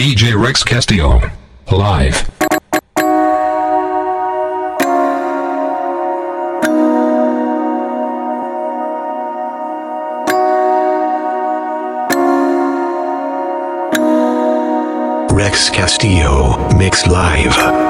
DJ Rex Castillo. Live. Rex Castillo Mix Live.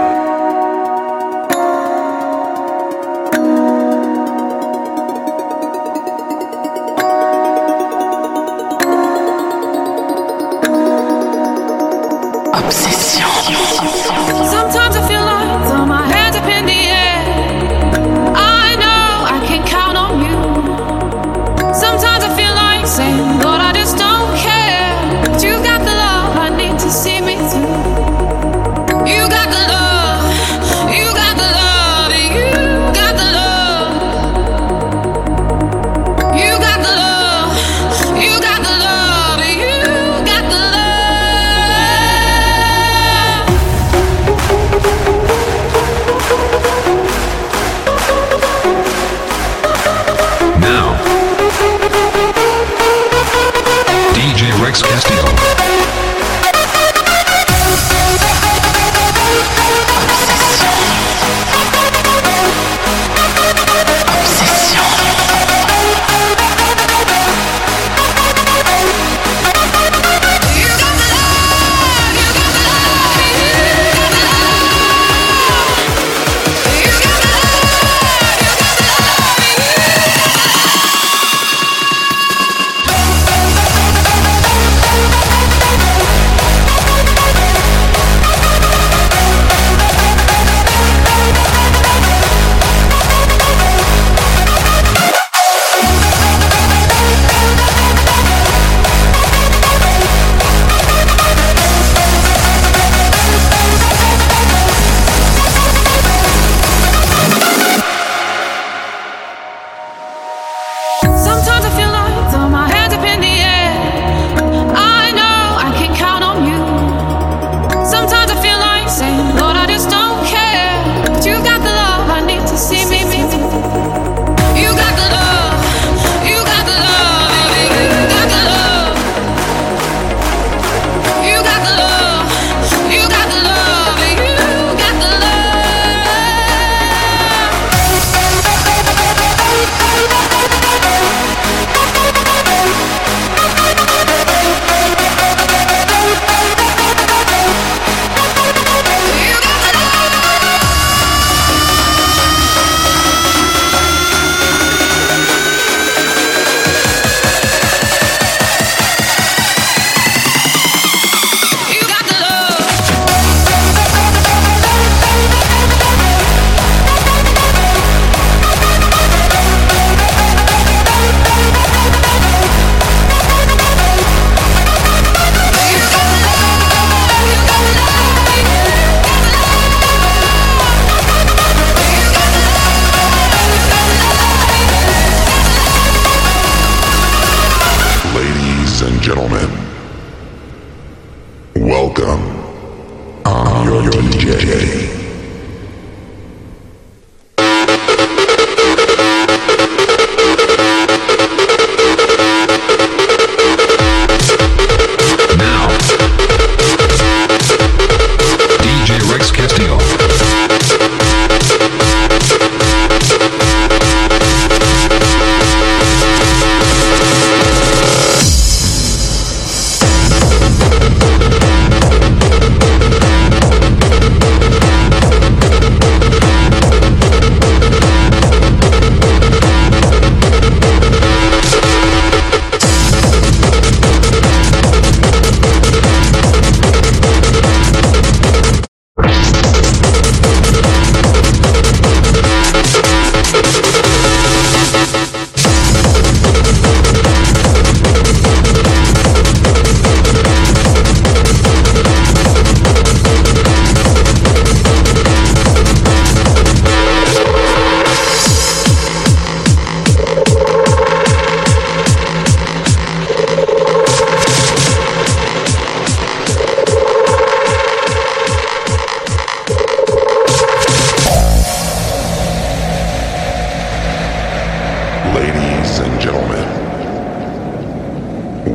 gentlemen,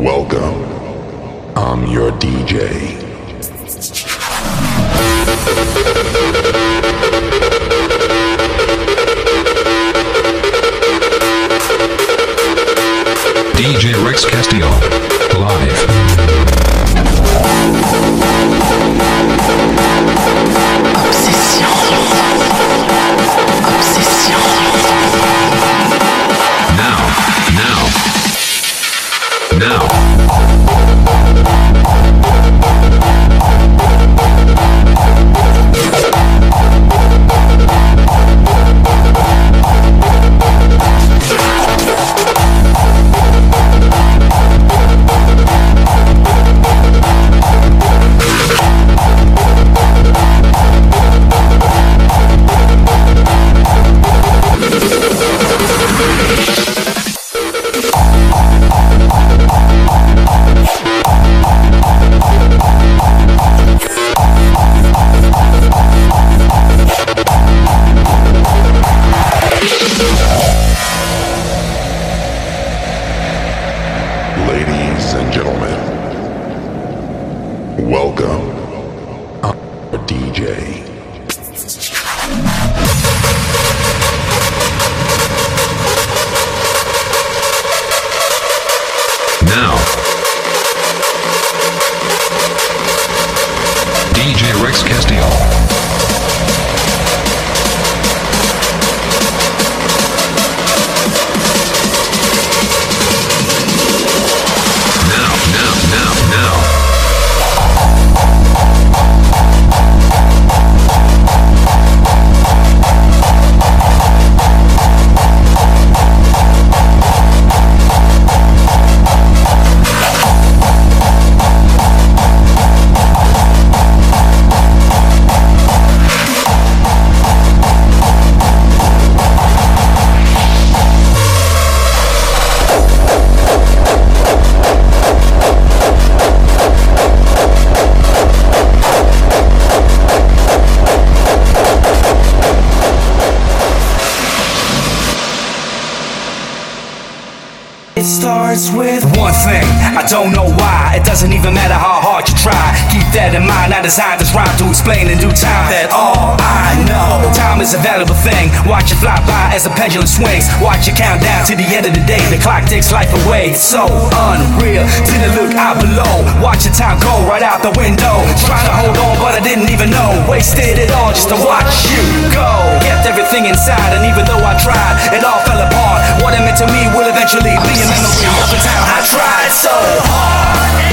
welcome. I'm your DJ. DJ Rex Castillo, live. Obsession. Obsession. Designed as the pendulum swings. Watch it count down to the end of the day. The clock takes life away. It's so unreal. The look out below. Watch the time go right out the window. Trying to hold on, but I didn't even know. Wasted it all just to watch you go. Kept everything inside, and even though I tried, it all fell apart. What it meant to me will eventually be a memory of the time I tried so hard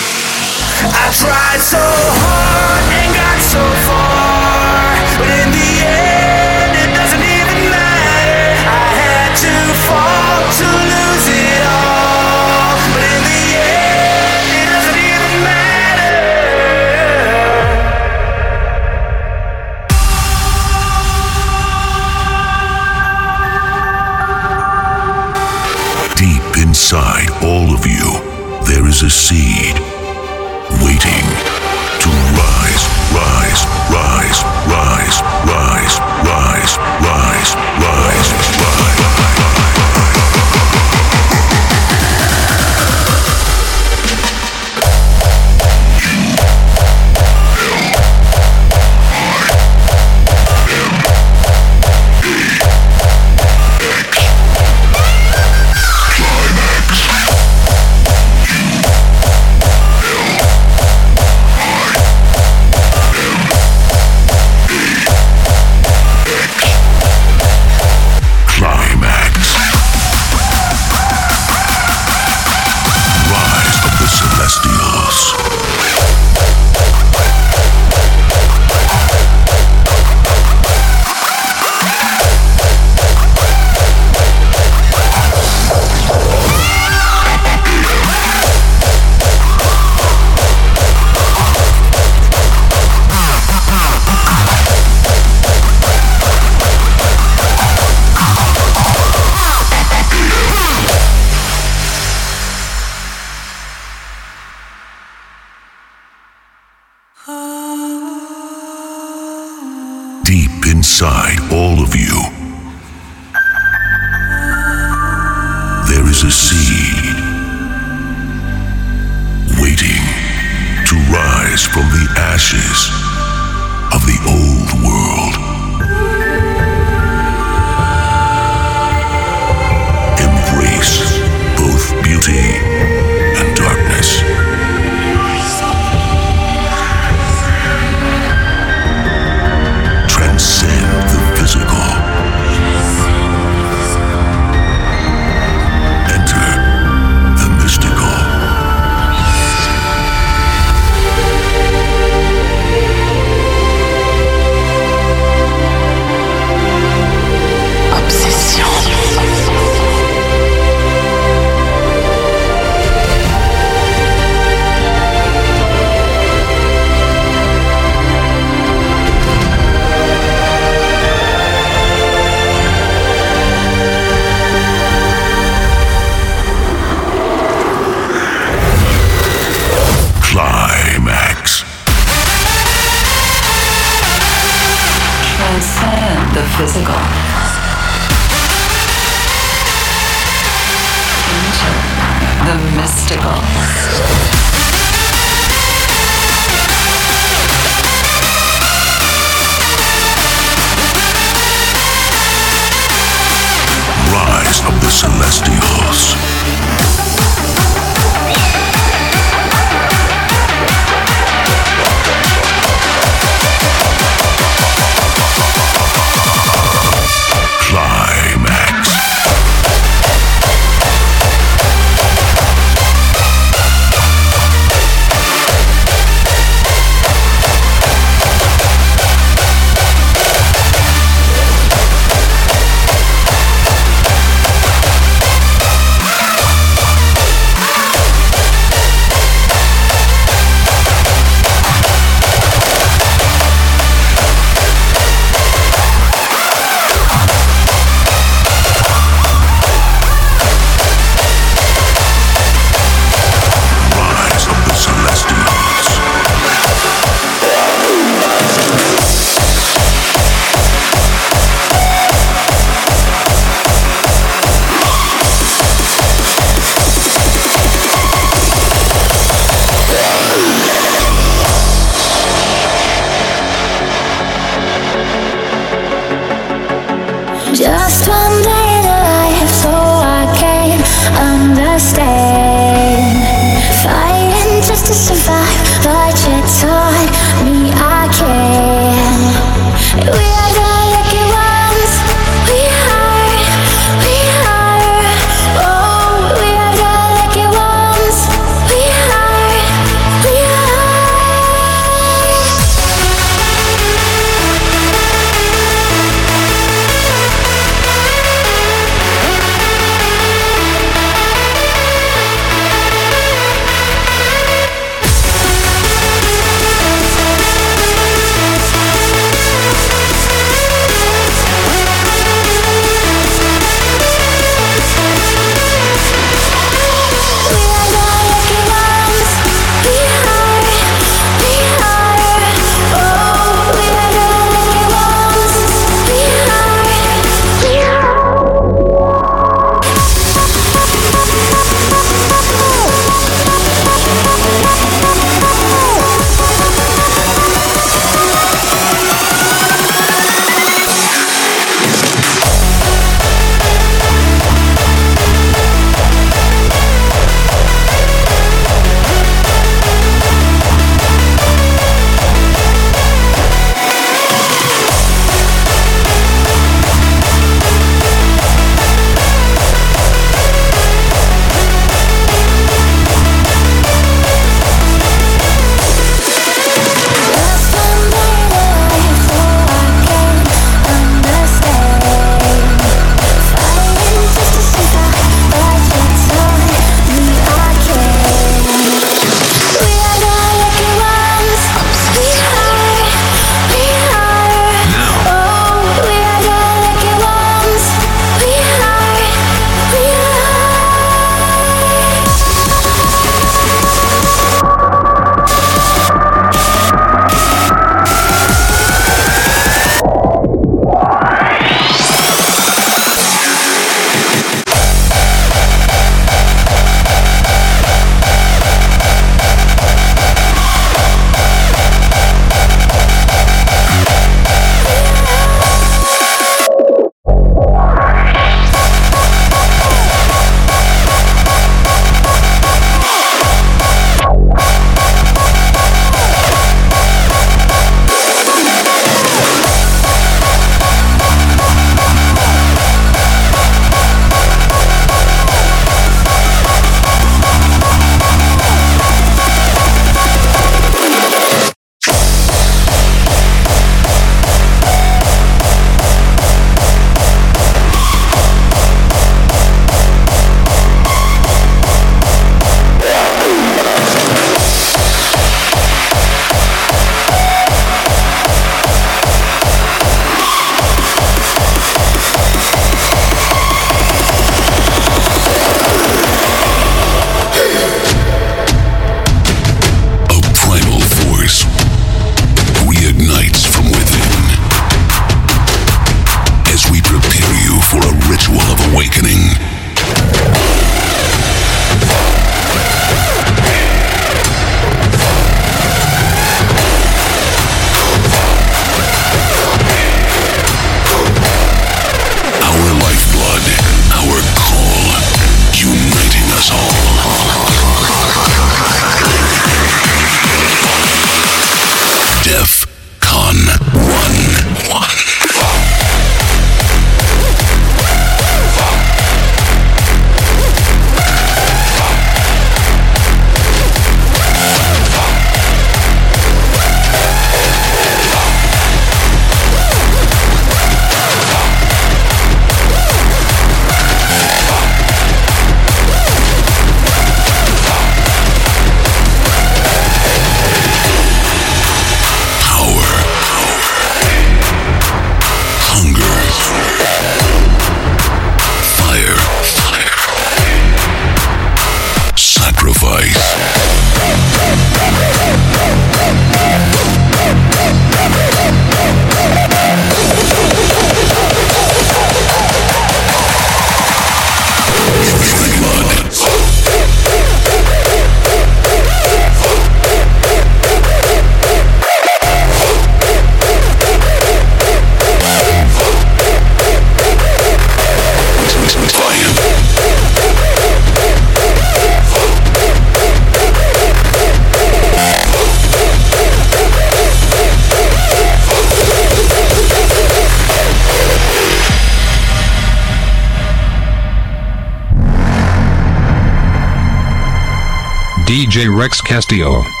Rex Castillo.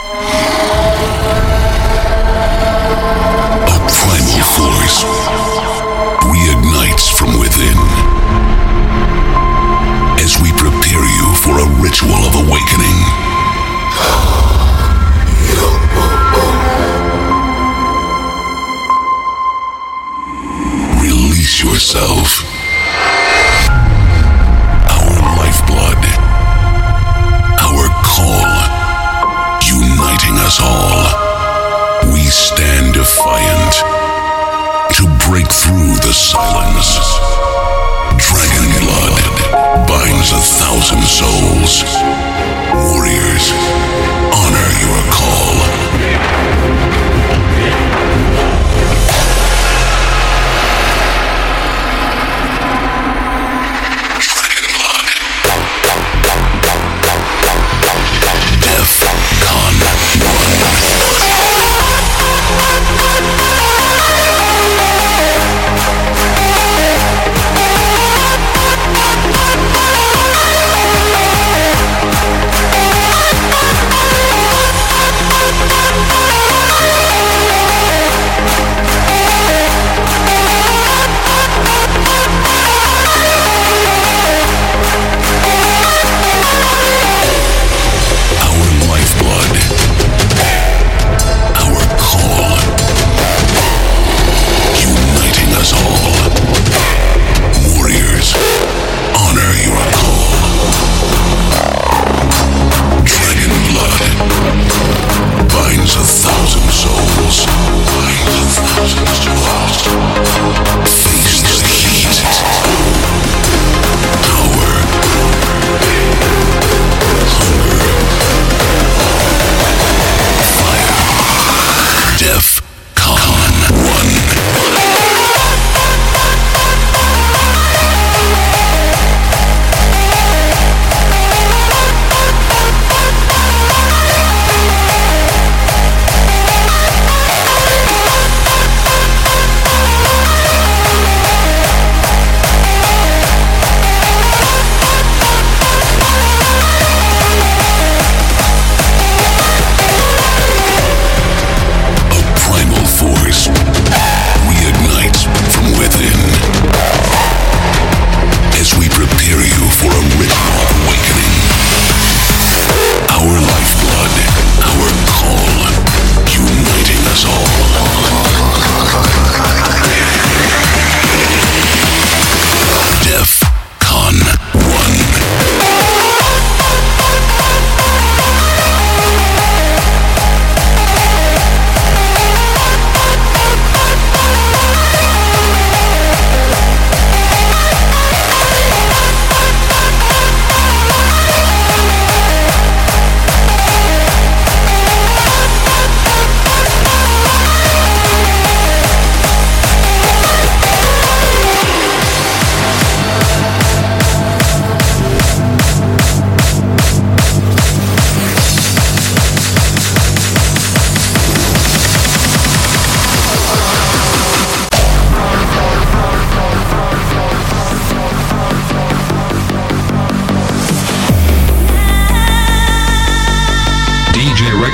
Active.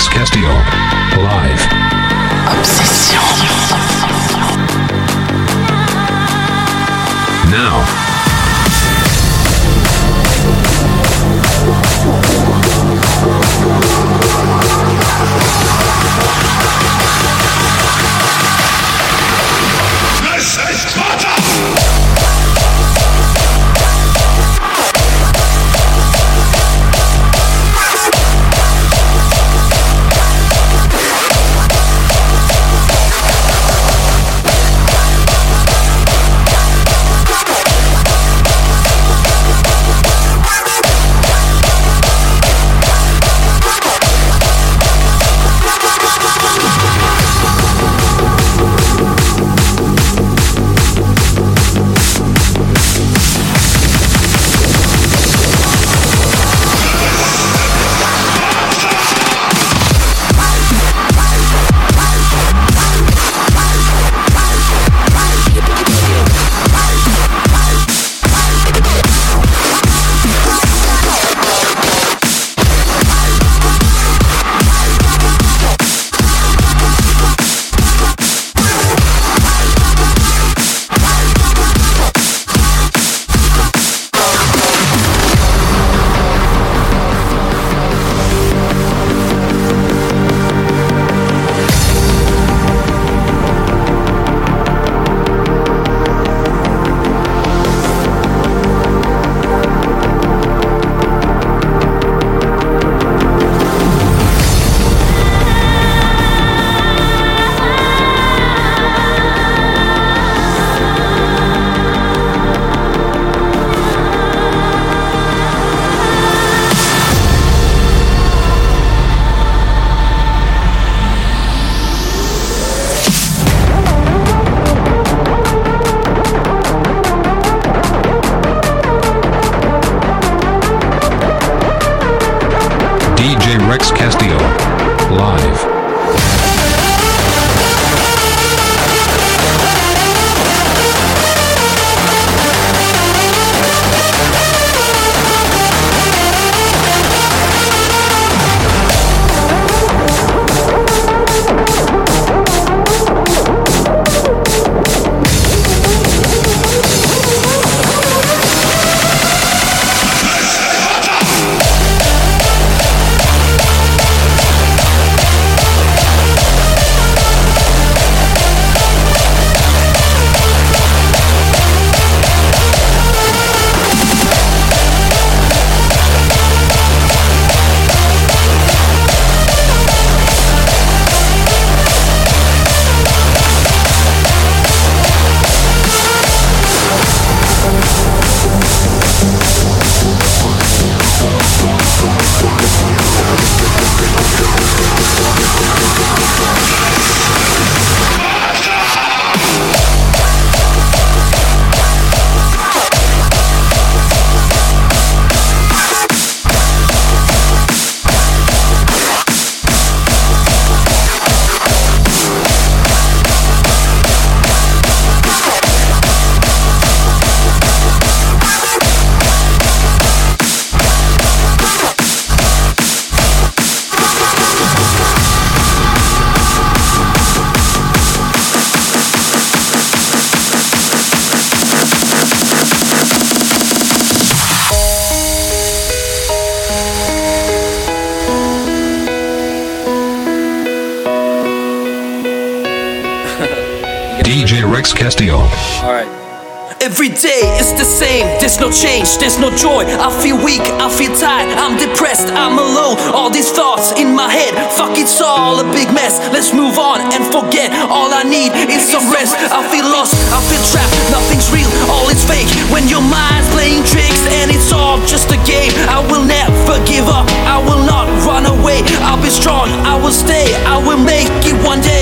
Castillo. Live. Obsession. There's no joy. I feel weak, I feel tired, I'm depressed, I'm alone. All these thoughts in my head, fuck it's all a big mess. Let's move on and forget. All I need is some rest. I feel lost, I feel trapped, nothing's real, all is fake. When your mind's playing tricks and it's all just a game, I will never give up, I will not run away. I'll be strong, I will stay, I will make it one day.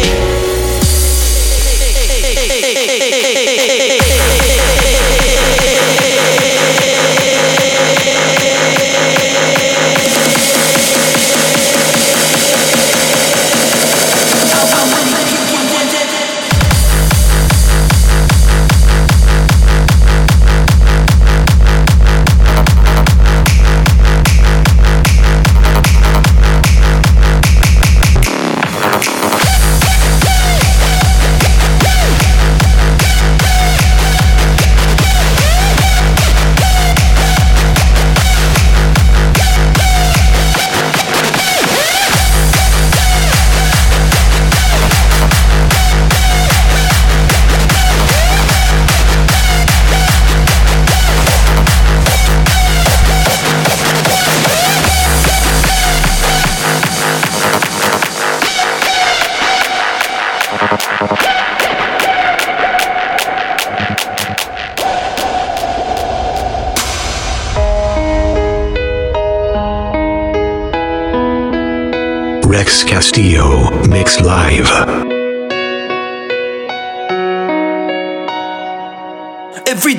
Castillo Mix Live.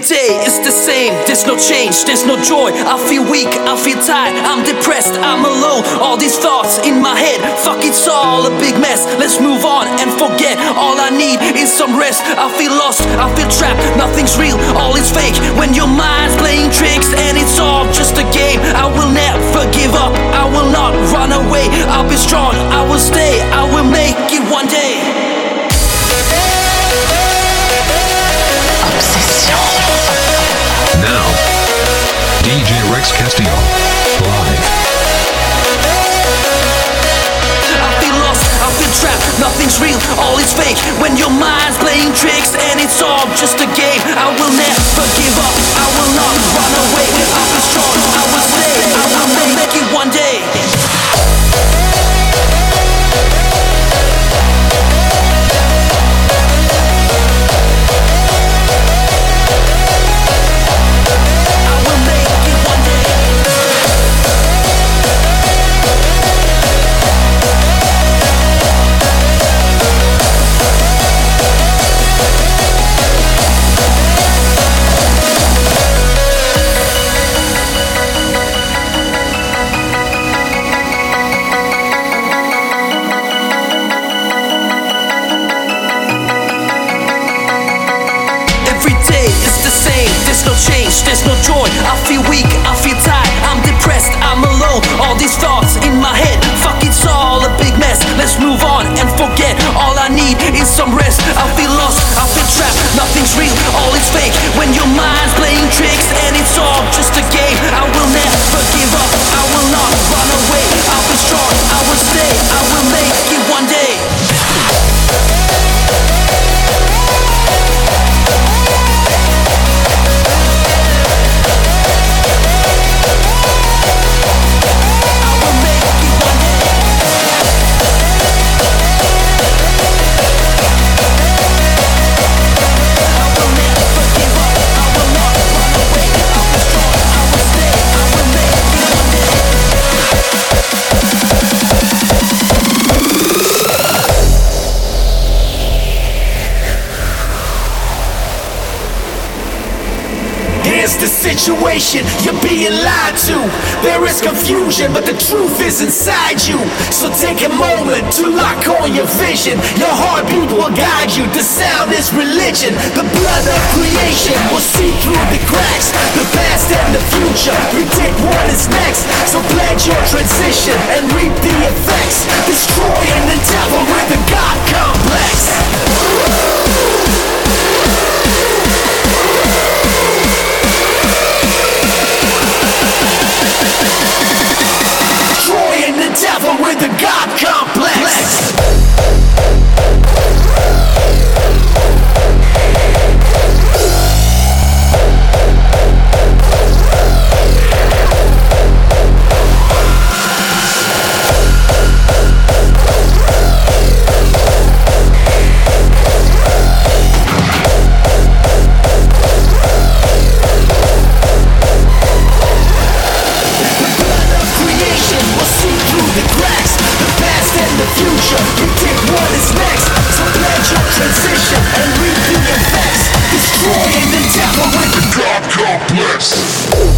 Day is the same, there's no change, there's no joy. I feel weak, I feel tired, I'm depressed, I'm alone. All these thoughts in my head, fuck it's all a big mess. Let's move on and forget. All I need is some rest. I feel lost, I feel trapped, nothing's real, all is fake. When your mind's playing tricks and it's all just a game, I will never give up, I will not run away. I'll be strong, I will stay, I will make it one day. Live. I feel lost, I feel trapped, nothing's real, all is fake. When your mind's playing tricks and it's all just a game, I will never give up, I will not run away. I'll be strong, I will stay, I will make it one day. No joy. I feel weak, I feel tired, I'm depressed, I'm alone. All these thoughts in my head, fuck it's all a big mess. Let's move on situation, you're being lied to. There is confusion, but the truth is inside you. So take a moment to lock on your vision. Your heartbeat will guide you. The sound is religion. The blood of creation will see through the cracks. The past and the future predict what is next. So pledge your transition and reap the effects. Destroying the devil with a God complex. Destroying the devil with a God complex. my.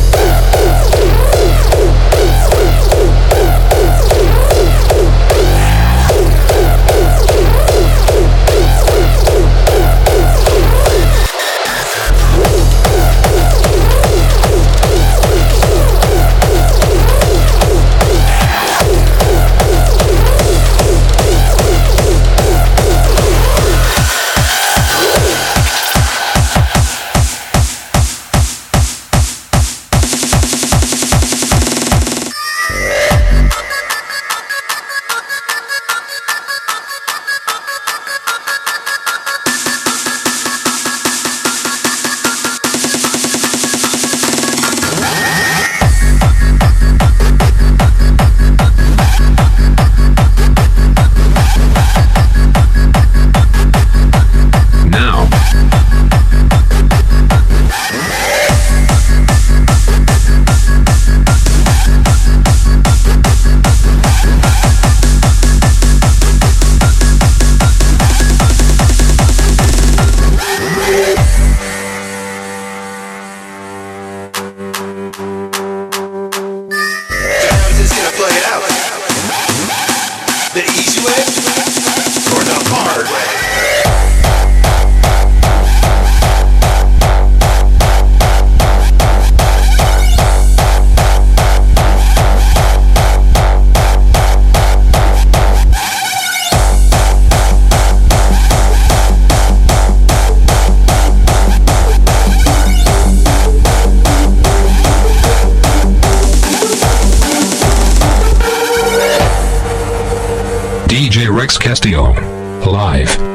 Rex Castillo. Live.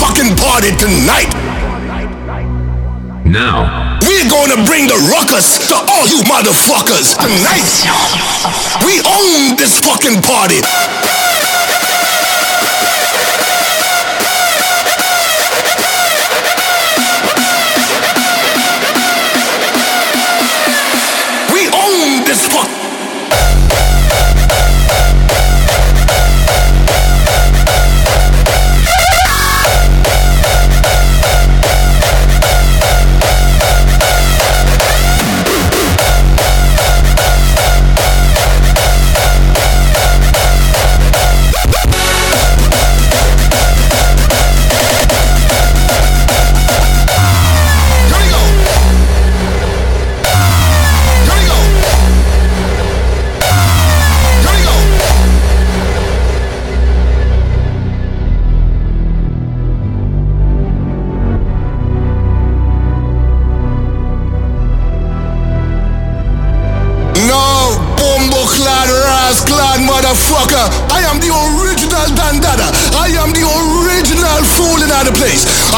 Fucking party tonight. Now, We're gonna bring the ruckus to all you motherfuckers tonight. We own this fucking party.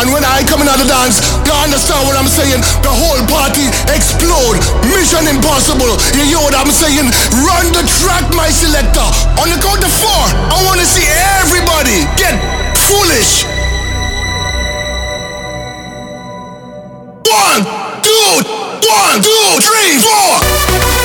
And when I come in at the dance, you understand what I'm saying? The whole party explode. Mission impossible. You hear what I'm saying? Run the track, my selector. On the count of four, I want to see everybody get foolish. One, two, one, two, three, four.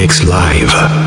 Mix Live.